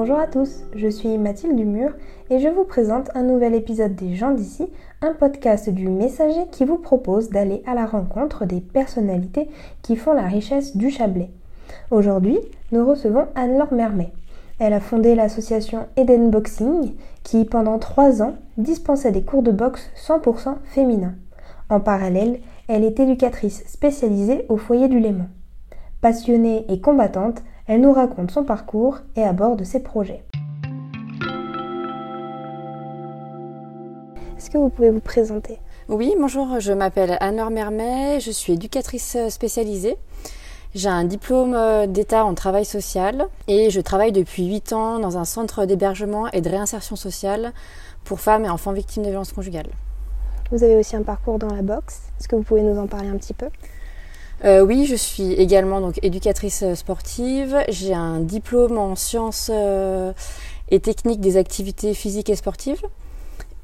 Bonjour à tous, je suis Mathilde Dumur et je vous présente un nouvel épisode des gens d'ici, un podcast du Messager qui vous propose d'aller à la rencontre des personnalités qui font la richesse du Chablais. Aujourd'hui, nous recevons Anne-Laure Mermet. Elle a fondé l'association Eden Boxing qui, pendant trois ans, dispensait des cours de boxe 100% féminins. En parallèle, elle est éducatrice spécialisée au foyer du Léman. Passionnée et combattante, elle nous raconte son parcours et aborde ses projets. Est-ce que vous pouvez vous présenter? Oui, bonjour, je m'appelle Anne-Laure Mermet, je suis éducatrice spécialisée. J'ai un diplôme d'État en travail social et je travaille depuis 8 ans dans un centre d'hébergement et de réinsertion sociale pour femmes et enfants victimes de violences conjugales. Vous avez aussi un parcours dans la boxe. Est-ce que vous pouvez nous en parler un petit peu? Euh, oui, je suis également donc éducatrice sportive. J'ai un diplôme en sciences euh, et techniques des activités physiques et sportives.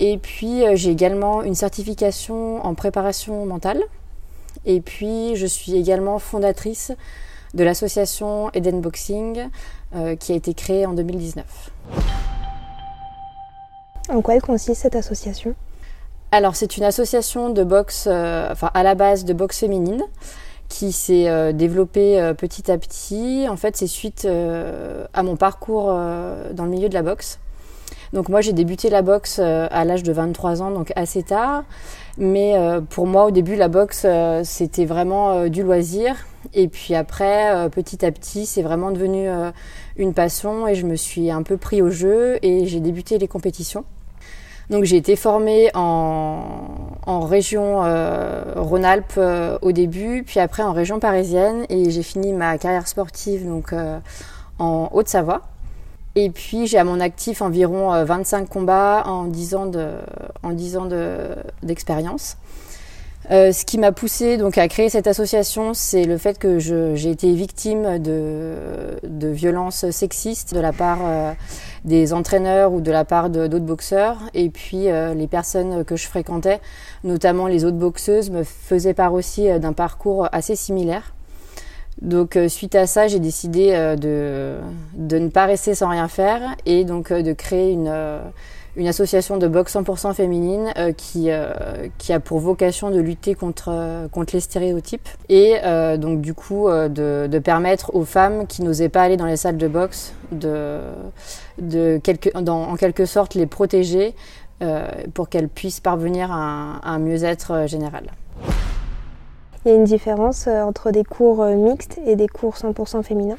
Et puis euh, j'ai également une certification en préparation mentale. Et puis je suis également fondatrice de l'association Eden Boxing qui a été créée en 2019. En quoi elle consiste cette association? Alors c'est une association de boxe, enfin à la base de boxe féminine qui s'est euh, développé euh, petit à petit. En fait, c'est suite euh, à mon parcours dans le milieu de la boxe. Donc moi, j'ai débuté la boxe à l'âge de 23 ans, donc assez tard. Mais pour moi, au début, la boxe, c'était vraiment du loisir. Et puis après, petit à petit, c'est vraiment devenu une passion et je me suis un peu pris au jeu et j'ai débuté les compétitions. Donc j'ai été formée en, région euh, Rhône-Alpes euh, au début, puis après en région parisienne et j'ai fini ma carrière sportive donc euh, en Haute-Savoie. Et puis j'ai à mon actif environ 25 combats en 10 ans de, en 10 ans d'expérience. Ce qui m'a poussé donc à créer cette association, c'est le fait que j'ai été victime de, de, violences sexistes de la part des entraîneurs ou de la part d'autres boxeurs. Et puis euh, les personnes que je fréquentais, notamment les autres boxeuses, me faisaient part aussi d'un parcours assez similaire. Donc suite à ça, j'ai décidé de, de ne pas rester sans rien faire et donc de créer une une association de boxe 100% féminine euh, qui, euh, qui a pour vocation de lutter contre, euh, contre les stéréotypes et donc du coup de, permettre aux femmes qui n'osaient pas aller dans les salles de boxe de, de quelque, en quelque sorte les protéger pour qu'elles puissent parvenir à un, un mieux-être général. Il y a une différence entre des cours mixtes et des cours 100% féminins?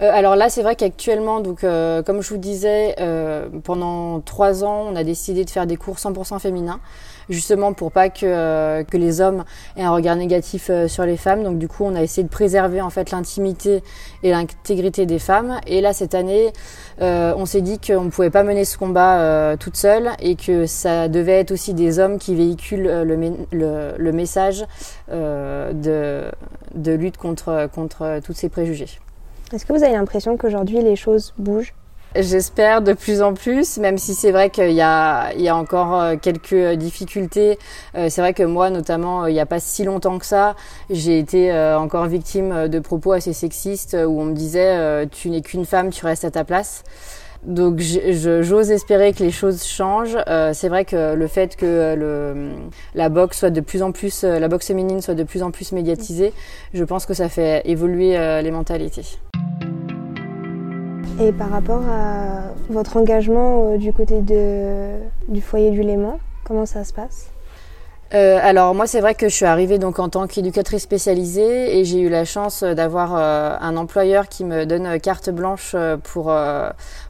Euh, alors là, c'est vrai qu'actuellement, donc euh, comme je vous disais, euh, pendant trois ans, on a décidé de faire des cours 100% féminins, justement pour pas que que les hommes aient un regard négatif sur les femmes. Donc du coup, on a essayé de préserver en fait l'intimité et l'intégrité des femmes. Et là, cette année, on s'est dit qu'on ne pouvait pas mener ce combat toute seule et que ça devait être aussi des hommes qui véhiculent le, le, le message de, de lutte contre contre tous ces préjugés. Est-ce que vous avez l'impression qu'aujourd'hui les choses bougent? J'espère de plus en plus, même si c'est vrai qu'il y a, il y a encore euh, quelques difficultés. Euh, c'est vrai que moi, notamment, il n'y a pas si longtemps que ça, j'ai été euh, encore victime de propos assez sexistes où on me disait tu n'es qu'une femme, tu restes à ta place. Donc j'ose espérer que les choses changent. c'est vrai que le fait que le, la boxe soit de plus en plus, la boxe féminine soit de plus en plus médiatisée, je pense que ça fait évoluer les mentalités. Et par rapport à votre engagement euh, du côté de, du foyer du Léman, comment ça se passe? Euh, alors moi c'est vrai que je suis arrivée donc en tant qu'éducatrice spécialisée et j'ai eu la chance d'avoir euh, un employeur qui me donne carte blanche pour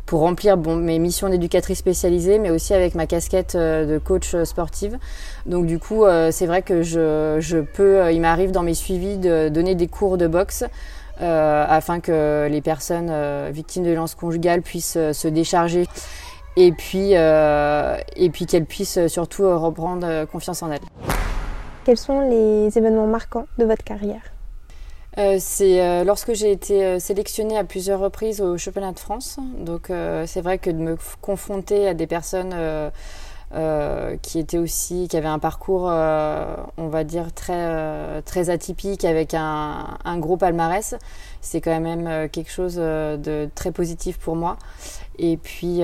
pour remplir bon, mes missions d'éducatrice spécialisée mais aussi avec ma casquette de coach sportive. Donc du coup c'est vrai que je, je peux il m'arrive dans mes suivis de donner des cours de boxe afin que les personnes euh, victimes de violences conjugales puissent euh, se décharger et puis, et puis qu'elles puissent surtout reprendre confiance en elles. Quels sont les événements marquants de votre carrière? C'est lorsque j'ai été sélectionnée à plusieurs reprises au championnat de France. Donc c'est vrai que de me confronter à des personnes qui était aussi, qui avait un parcours, on va dire très très atypique avec un, un gros palmarès. C'est quand même quelque chose de très positif pour moi. Et puis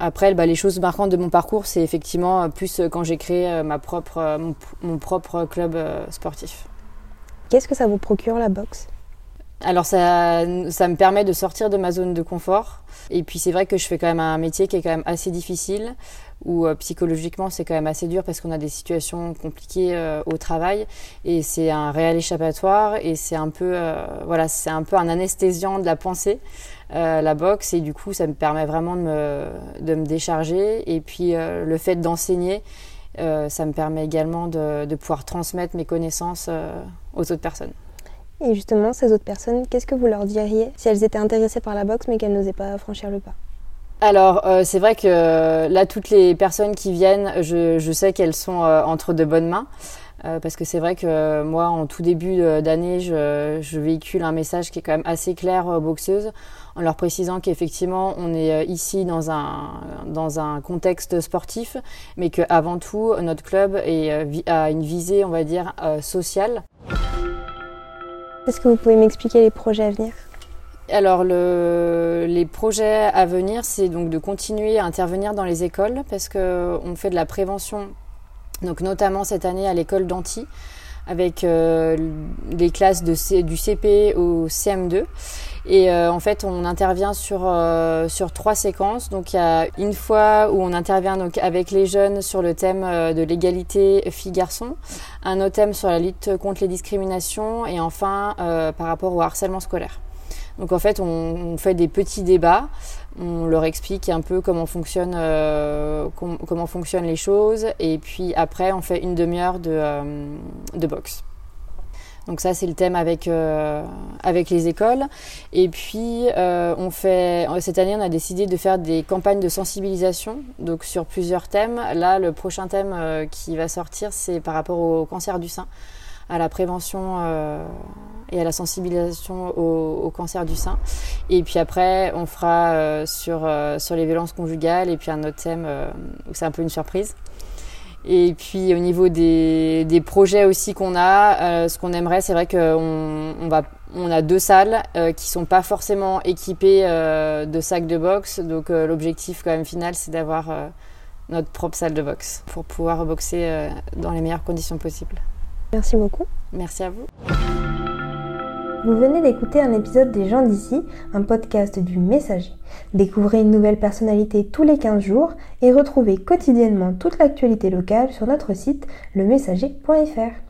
après, bah, les choses marquantes de mon parcours, c'est effectivement plus quand j'ai créé ma propre, mon propre club sportif. Qu'est-ce que ça vous procure la boxe? Alors ça, ça me permet de sortir de ma zone de confort. Et puis c'est vrai que je fais quand même un métier qui est quand même assez difficile, où euh, psychologiquement c'est quand même assez dur parce qu'on a des situations compliquées euh, au travail. Et c'est un réel échappatoire et c'est un peu, euh, voilà, c'est un peu un anesthésiant de la pensée, la boxe. Et du coup ça me permet vraiment de me, de me décharger. Et puis le fait d'enseigner, ça me permet également de, de pouvoir transmettre mes connaissances aux autres personnes. Et justement, ces autres personnes, qu'est-ce que vous leur diriez si elles étaient intéressées par la boxe mais qu'elles n'osaient pas franchir le pas? Alors, euh, c'est vrai que euh, là, toutes les personnes qui viennent, je, sais qu'elles sont euh, entre de bonnes mains. parce que c'est vrai que moi, en tout début d'année, je, véhicule un message qui est quand même assez clair aux boxeuses, en leur précisant qu'effectivement, on est ici dans un, dans un contexte sportif, mais qu'avant tout, notre club a une visée, on va dire, sociale. Est-ce que vous pouvez m'expliquer les projets à venir? Alors le, les projets à venir, c'est donc de continuer à intervenir dans les écoles parce qu'on fait de la prévention, notamment cette année à l'école d'Anti avec euh, des classes de du CP au CM2. Et euh, en fait, on intervient sur, euh, sur trois séquences. Donc, il y a une fois où on intervient donc, avec les jeunes sur le thème de l'égalité filles-garçons, un autre thème sur la lutte contre les discriminations et enfin par rapport au harcèlement scolaire. Donc en fait, on, fait des petits débats, on leur explique un peu comment fonctionne, comment fonctionnent les choses, et puis après, on fait une demi-heure de, de boxe. Donc ça, c'est le thème avec, euh, les écoles. Et puis, euh, on fait, cette année, on a décidé de faire des campagnes de sensibilisation, donc sur plusieurs thèmes. Là, le prochain thème euh, qui va sortir, c'est par rapport au cancer du sein, à la prévention et à la sensibilisation au, cancer du sein. Et puis après, on fera sur, sur les violences conjugales et puis un autre thème où c'est un peu une surprise. Et puis au niveau des, des projets aussi qu'on a, euh, ce qu'on aimerait, c'est vrai qu'on on on a deux salles euh, qui sont pas forcément équipées euh, de sacs de boxe. Donc euh, l'objectif quand même final, c'est d'avoir notre propre salle de boxe pour pouvoir boxer dans les meilleures conditions possibles. Merci beaucoup. Merci à vous. Vous venez d'écouter un épisode des gens d'ici, un podcast du Messager. Découvrez une nouvelle personnalité tous les 15 jours et retrouvez quotidiennement toute l'actualité locale sur notre site lemessager.fr.